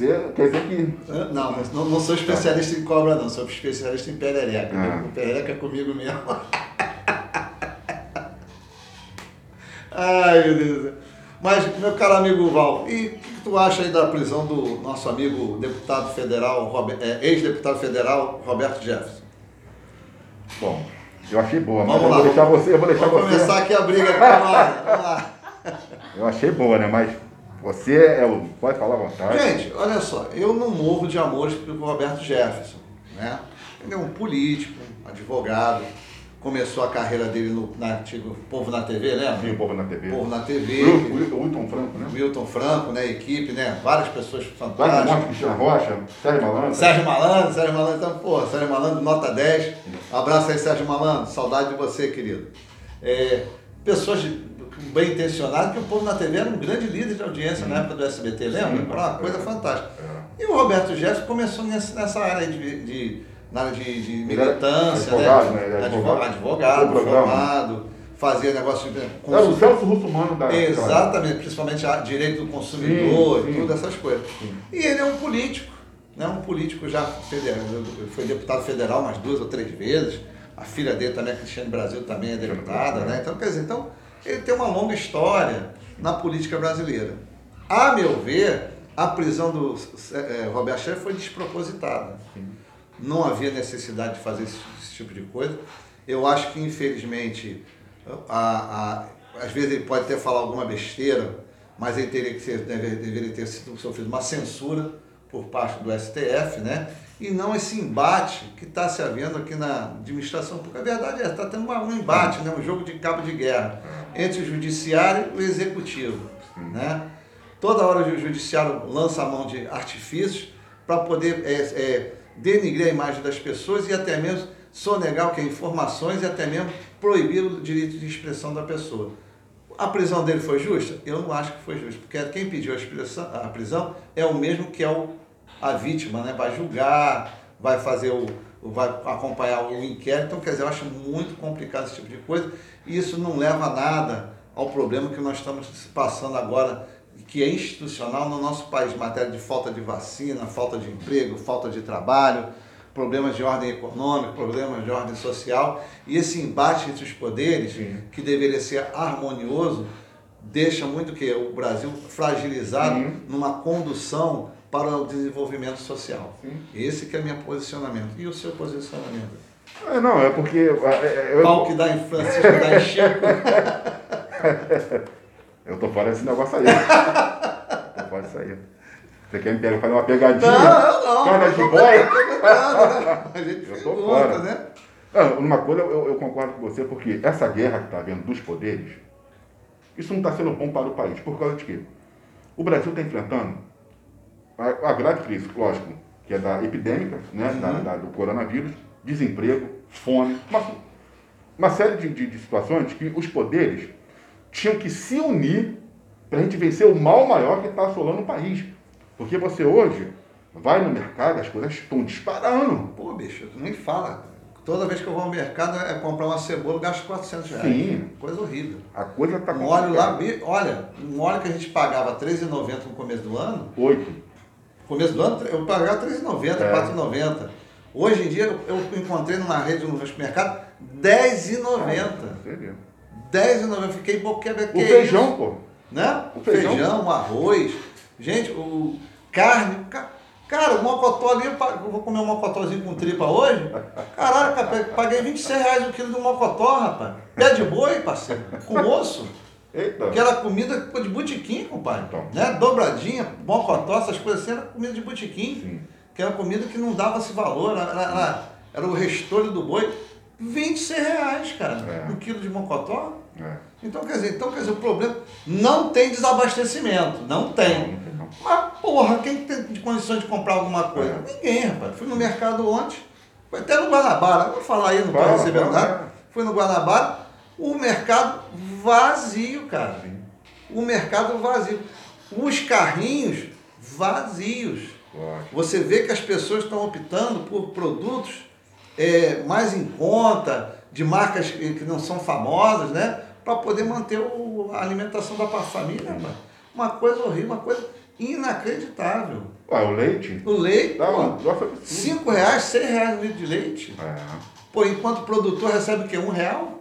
Você quer dizer que. Não, não, não sou especialista em cobra, não. Sou especialista em perereca. Ah. Perereca é comigo mesmo. Ai, meu Deus do céu. Mas, meu caro amigo Val, e o que, que tu acha aí da prisão do nosso amigo deputado federal, é, ex-deputado federal Roberto Jefferson? Bom, eu achei boa, mas Vamos eu lá. vou deixar você, eu vou deixar Vamos você. começar aqui a briga. Vamos lá. Vamos lá. Eu achei boa, né? Mas você é o. Pode falar à vontade. Gente, olha só, eu não morro de amores pelo Roberto Jefferson, né? Ele é um político, um advogado, começou a carreira dele no na antigo Povo na TV, lembra? Sim, o povo na TV. Povo na TV, Wilton Franco, né? Milton Franco, né? Equipe, né? Várias pessoas fantásticas. Monte, Cristiano Rocha, Sérgio Malandro. Sérgio Malandro, Sérgio Malandro, então, pô, Sérgio Malandro, nota 10. Abraço aí, Sérgio Malandro, saudade de você, querido. É, pessoas de- bem intencionadas, que o povo na TV era um grande líder de audiência na época do SBT, lembra? Era uma coisa fantástica. É. E o Roberto Jefferson começou nessa, área de, de, na área de, de era militância, advogado, né? né? Advogado, advogado. advogado Do programa. formado, fazia negócio de Era o consulta- Celso Russomano da. Exatamente, principalmente a direito do consumidor Sim, e tudo essas coisas. Sim. E ele é um político, né? um político já federal, foi deputado federal umas duas ou três vezes. A filha dele também, a Cristiane Brasil, também é deputada, né? Então, quer dizer, então, ele tem uma longa história na política brasileira. A meu ver, a prisão do eh, Roberto Schaeffer foi despropositada. Não havia necessidade de fazer esse, esse tipo de coisa. Eu acho que, infelizmente, a, a- às vezes ele pode até falar alguma besteira, mas ele teria que ser, deve- deveria ter sido sofrido uma censura por parte do STF, né? E não esse embate que está se havendo aqui na administração pública. A verdade é, está tendo um embate, né? um jogo de cabo de guerra entre o judiciário e o executivo, né? Toda hora o judiciário lança a mão de artifícios para poder é, é, denigrir a imagem das pessoas e até mesmo sonegar o que é informações e até mesmo proibir o direito de expressão da pessoa. A prisão dele foi justa? Eu não acho que foi justa, porque quem pediu a, expressão- a prisão é o mesmo que é o, a vítima, né? Vai julgar, vai fazer o, o- vai acompanhar o inquérito. Então, quer dizer, eu acho muito complicado esse tipo de coisa e isso não leva a nada ao problema que nós estamos passando agora, que é institucional no nosso país, matéria de falta de vacina, falta de emprego, falta de trabalho, problemas de ordem econômica, problemas de ordem social, e esse embate entre os poderes, Sim. que deveria ser harmonioso, deixa muito que o Brasil fragilizado Sim. numa condução para o desenvolvimento social. Sim. Esse que é o meu posicionamento. E o seu posicionamento? É, não, é porque. é, é, eu, Pau que dá em Francisco, dá em Chico. eu tô fora desse negócio aí. tô fora disso aí. Você quer me pegar, fazer uma pegadinha? Não, não. Cara de perguntando, né? A gente Eu tô pergunta, fora. né? Não, uma coisa eu, eu concordo com você, porque essa guerra que está havendo dos poderes, isso não está sendo bom para o país. Por causa de quê? O Brasil está enfrentando a, a grave crise, lógico, que é da epidêmica, né, da, da- do coronavírus, desemprego, fome, uma, uma série de, de- de situações que os poderes tinham que se unir para a gente vencer o mal maior que está assolando o país. Porque você hoje vai no mercado, as coisas estão disparando. Pô, bicho, tu nem fala. Toda vez que eu vou ao mercado é comprar uma cebola, eu gasto 400 reais. Sim. Coisa horrível. A coisa está Um óleo lá, olha, um óleo que a gente pagava R$13,90 no começo do ano, Oito. Começo do ano eu pagava R$13,90, É. R$4,90. Hoje em dia eu, encontrei numa rede no supermercado R$10,90. Você vê. R$10,90. Fiquei boquebra. O feijão, pô. né? O feijão. feijão, o arroz. Gente, o carne. ca- Cara, o mocotó ali, eu vou comer um mocotózinho com tripa hoje. Caralho, cara, paguei 26 reais o quilo do mocotó, rapaz. Pé de boi, parceiro. Com osso. Eita. Que era comida de botiquim, compadre. Então. Né? Dobradinha, mocotó, essas coisas assim, era comida de botiquim. Sim. Que era comida que não dava-se valor. Era, era, era o restolho do boi. 26 reais, cara. É. Um quilo de mocotó. É. Então, quer dizer, então, quer dizer, o problema não tem desabastecimento, não tem. Não, não. Mas, porra, quem tem condições de comprar alguma coisa? É. Ninguém, rapaz. Fui no mercado ontem, até no Guanabara, vou falar aí, não estou recebendo nada. Fui no Guanabara, o mercado vazio, cara. O mercado vazio. Os carrinhos vazios. Você vê que as pessoas estão optando por produtos é, mais em conta, de marcas que não são famosas, né? Para poder manter o- a alimentação da família. rapaz. Uma coisa horrível, uma coisa inacreditável. Ué, o leite? O leite, Dá pô, um. 5 reais, 6 reais um litro de leite. É. Pô, enquanto o produtor recebe o quê? Um real?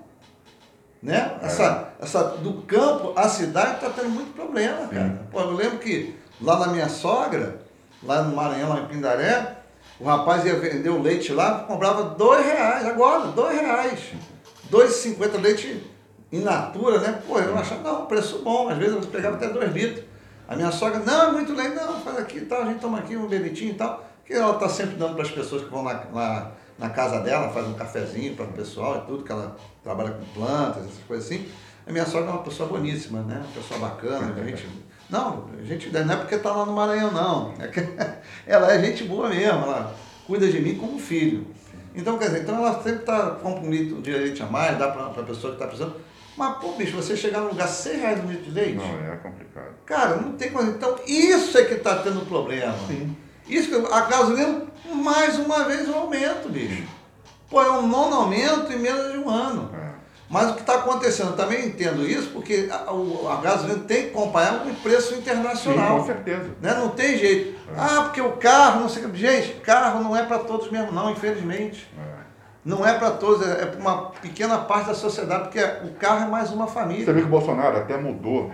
Né? Essa, essa, do campo à cidade está tendo muito problema, cara. Pô, eu lembro que lá na minha sogra, lá no Maranhão, lá em Pindaré, o rapaz ia vender o leite lá, comprava dois reais, agora, dois reais. Dois e cinquenta leite in natura, né? Pô, eu achava, não, preço bom, às vezes eu pegava até dois litros. A minha sogra, não, é muito leite, não, faz aqui e tal, a gente toma aqui um bebitinho e tal. Que ela está sempre dando para as pessoas que vão lá, lá na casa dela, faz um cafezinho para o pessoal e tudo, que ela trabalha com plantas, essas coisas assim. A minha sogra é uma pessoa boníssima, né? Uma pessoa bacana, gente. Não, gente, não é porque está lá no Maranhão, não. É que ela é gente boa mesmo, ela cuida de mim como filho. Então, quer dizer, então ela sempre tá, compra um litro de leite a mais, dá para a pessoa que está precisando. Mas, pô, bicho, você chegar num lugar 100 reais um litro de leite, Não, é complicado. cara, não tem coisa. Então, isso é que está tendo problema. Sim. Isso a gasolina, mais uma vez, um aumento, bicho. Pô, é um nono aumento em menos de um ano. É. Mas o que está acontecendo, também entendo isso, porque a, o- a gasolina tem que acompanhar com o preço Sim, internacional. com certeza. né? Não tem jeito. Ah, porque o carro, não sei o que. Gente, carro não é para todos mesmo, não, infelizmente. É. Não é para todos, é para uma pequena parte da sociedade, porque o carro é mais uma Você família. vê que o Bolsonaro até mudou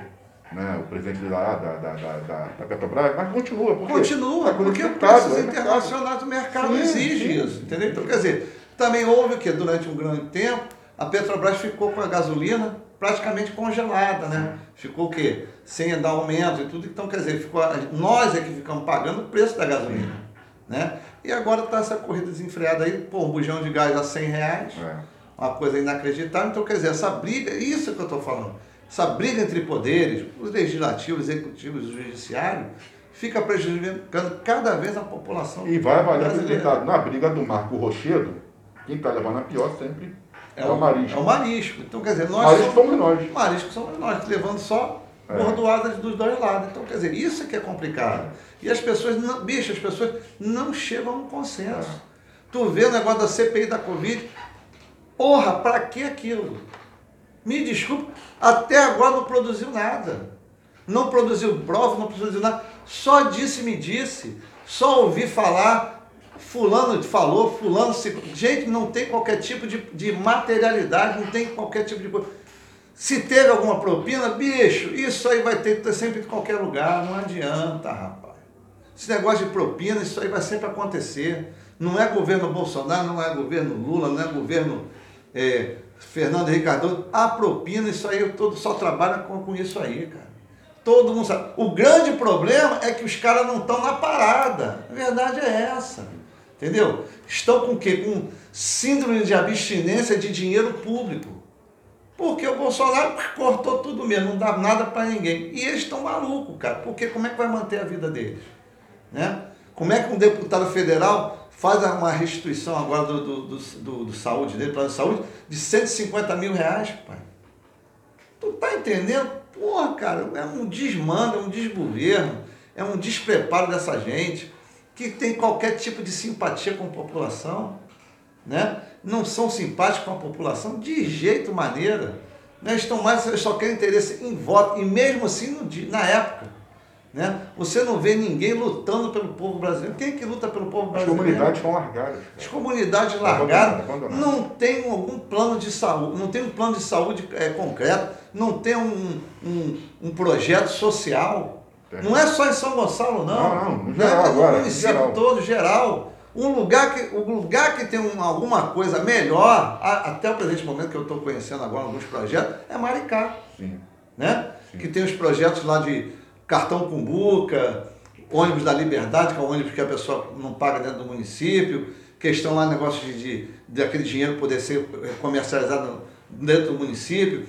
né, o presidente da, da, da, da, da Petrobras, mas continua. Porque Continua, porque de os mercado, preços é mercado. internacionais do mercado Sim, exige sim. isso, entendeu? Então, quer dizer, também houve o que durante um grande tempo, a Petrobras ficou com a gasolina praticamente congelada, né? Ficou o quê? Sem dar aumento e tudo, então quer dizer, ficou, nós é que ficamos pagando o preço da gasolina, né? E agora está essa corrida desenfreada aí, pô, um bujão de gás a 100 reais, É. uma coisa inacreditável. Então, quer dizer, essa briga, isso que eu estou falando, essa briga entre poderes, os legislativos, executivos e o judiciário, fica prejudicando cada vez a população E vai valer ditado. Na briga do Marco Rochedo, quem está levando a pior sempre é, o Marisco. É o marisco. Então, quer dizer, nós Marisco somos, somos nós. marisco somos nós, levando só É. bordoadas dos dois lados. Então, quer dizer, isso é que é complicado. E as pessoas, não, bicho, as pessoas não chegam a um consenso. É. Tu vê o negócio da CPI da Covid, porra, pra que aquilo? Me desculpa, até agora não produziu nada. Não produziu prova, não produziu nada. Só disse me disse. Só ouvi falar, fulano falou, fulano se. Gente, não tem qualquer tipo de, de materialidade, não tem qualquer tipo de. Se teve alguma propina, bicho, isso aí vai ter, ter sempre em qualquer lugar, não adianta, rapaz. Esse negócio de propina, isso aí vai sempre acontecer. Não é governo Bolsonaro, não é governo Lula, não é governo eh, Fernando Cardoso. A propina, isso aí, todo só trabalha com, com isso aí, cara. Todo mundo sabe. O grande problema é que os caras não estão na parada. A verdade é essa. Entendeu? Estão com o quê? Com síndrome de abstinência de dinheiro público. Porque o Bolsonaro cortou tudo mesmo, não dá nada para ninguém. E eles estão malucos, cara. Porque como é que vai manter a vida deles? Né? Como é que um deputado federal faz uma restituição agora do, do, do, do- do saúde dele, plano de saúde, de 150 mil reais, pai? Tu tá entendendo? Porra, cara, é um desmando, é um desgoverno, é um despreparo dessa gente que tem qualquer tipo de simpatia com a população, né? Não são simpáticos com a população de jeito maneira, né? Estão mais, só querem interesse em voto, e mesmo assim no na época, né? Você não vê ninguém lutando pelo povo brasileiro. Quem é que luta pelo povo As brasileiro? comunidades estão largadas. As comunidades largadas abandonado. não tem algum plano de saúde, não tem um plano de saúde é, concreto, não tem um, um, um projeto social. Tem. Não é só em São Gonçalo, não. Não, não, no é geral no agora, município geral. todo, geral. Um lugar que, um lugar que tem um- alguma coisa melhor, a- até o presente momento que eu estou conhecendo agora alguns projetos, é Maricá Sim. né? Sim. Que tem os projetos lá de cartão Cumbuca, ônibus da Liberdade, que é um ônibus que a pessoa não paga dentro do município, questão lá, negócio de, de, de aquele dinheiro poder ser comercializado dentro do município,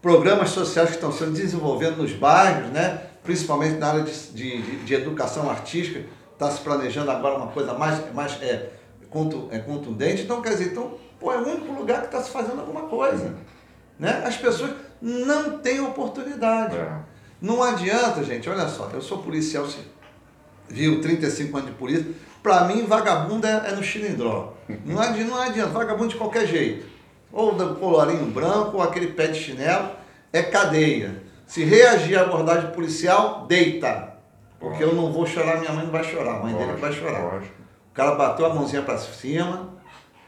programas sociais que estão sendo desenvolvidos nos bairros, né? principalmente na área de, de, de- educação artística, está se planejando agora uma coisa mais, mais é, é, contundente. Então, quer dizer, então, pô, é o único lugar que está se fazendo alguma coisa. Né? As pessoas não têm oportunidade. É. Não adianta, gente, olha só, eu sou policial, ci- viu, 35 anos de polícia. Para mim, vagabundo é, é no chilindró. Não adianta, não adianta, vagabundo de qualquer jeito. Ou do colorinho branco, ou aquele pé de chinelo, é cadeia. Se reagir à abordagem policial, deita. Porque eu não vou chorar, minha mãe não vai chorar, a mãe dele vai chorar. O cara bateu a mãozinha para cima,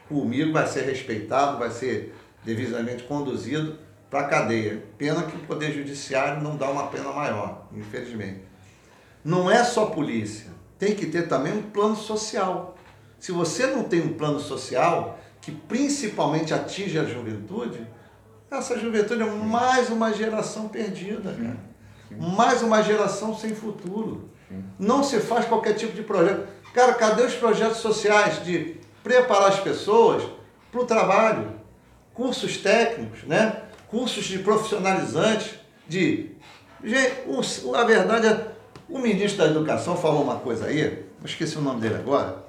comigo vai ser respeitado, vai ser devidamente conduzido para a cadeia. Pena que o Poder Judiciário não dá uma pena maior, infelizmente. Não é só polícia, tem que ter também um plano social. Se você não tem um plano social que principalmente atinge a juventude, essa juventude é mais uma geração perdida, cara. Mais uma geração sem futuro. Não se faz qualquer tipo de projeto. Cara, cadê os projetos sociais de preparar as pessoas para o trabalho? Cursos técnicos, né? Cursos de profissionalizantes, de. A verdade é, o ministro da Educação falou uma coisa aí, eu esqueci o nome dele agora,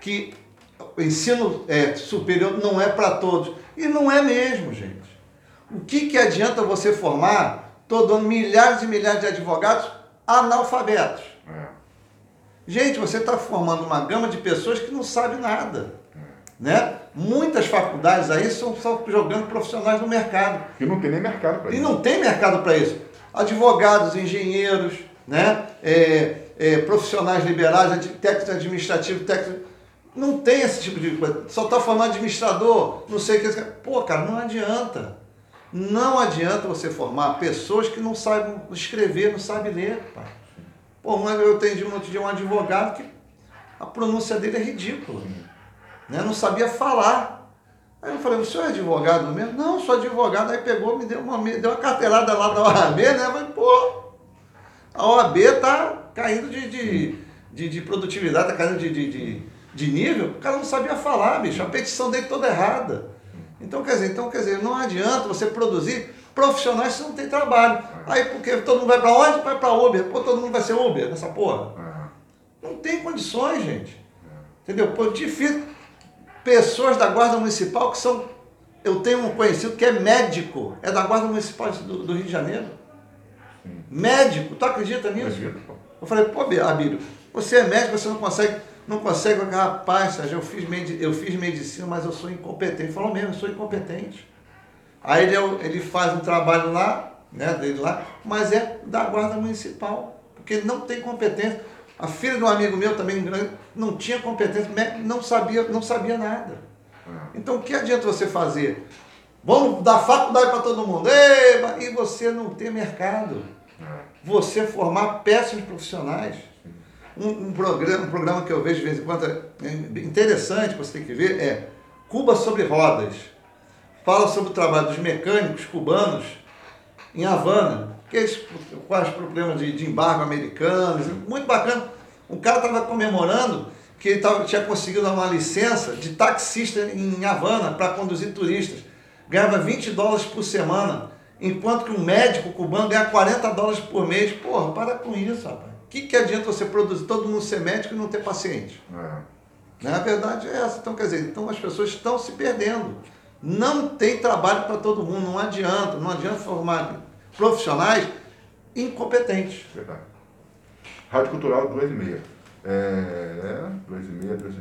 que o ensino é, superior não é para todos. E não é mesmo, gente. O que, que adianta você formar todo ano milhares e milhares de advogados analfabetos? É. Gente, você está formando uma gama de pessoas que não sabem nada. Né? Muitas faculdades aí são só jogando profissionais no mercado. E não tem nem mercado para isso. E não tem mercado para isso. Advogados, engenheiros, né? É, é, profissionais liberais, técnicos administrativos, técnicos. Não tem esse tipo de coisa. Só está formando administrador, não sei o que. Pô, cara, não adianta. Não adianta você formar pessoas que não sabem escrever, não sabem ler, pai. Pô, mas eu atendi um dia um advogado que a pronúncia dele é ridícula. Né? Não sabia falar. Aí eu falei, o senhor é advogado mesmo? Não, sou advogado. Aí pegou, me deu uma, me deu uma carteirada lá da OAB, né? Falei, pô, a OAB tá caindo de, de, de, de produtividade, tá caindo de, de, de, de nível. O cara não sabia falar, bicho. A petição dele toda errada. Então, quer dizer, então, quer dizer, não adianta você produzir profissionais se não tem trabalho. Aí, porque todo mundo vai para onde? Vai para Uber. Pô, todo mundo vai ser Uber nessa porra. Não tem condições, gente. Entendeu? Pô, difícil. Pessoas da Guarda Municipal que são. Eu tenho um conhecido que é médico, é da Guarda Municipal do, do Rio de Janeiro. Médico, tu acredita nisso? Eu falei, pô, Abílio, você é médico, você não consegue não consegue, rapaz, Sérgio, eu fiz, eu fiz medicina, mas eu sou incompetente. Falou mesmo, eu sou incompetente. Aí ele, ele faz um trabalho lá, né, dele lá, mas é da guarda municipal, porque ele não tem competência. A filha de um amigo meu também não tinha competência, não sabia, não sabia nada. É. Então o que adianta você fazer? Vamos dar faculdade para todo mundo. Ei, e você não ter mercado. É. Você formar péssimos profissionais. Um, um, programa, um programa que eu vejo de vez em quando é interessante, você tem que ver, é Cuba sobre Rodas. Fala sobre o trabalho dos mecânicos cubanos em Havana, quais problemas de, de embargo americanos, muito bacana. Um cara estava comemorando que ele tava, tinha conseguido uma licença de taxista em Havana para conduzir turistas. Ganhava 20 dólares por semana, enquanto que um médico cubano ganha 40 dólares por mês. Porra, para com isso, rapaz que, que adianta você produzir todo mundo ser médico e não ter paciente? É. Né? A verdade é essa. Então, quer dizer, então as pessoas estão se perdendo. Não tem trabalho para todo mundo, não adianta, não adianta formar profissionais incompetentes. Verdade. Rádio Cultural 2,5. É, né? 2,5, 2,5.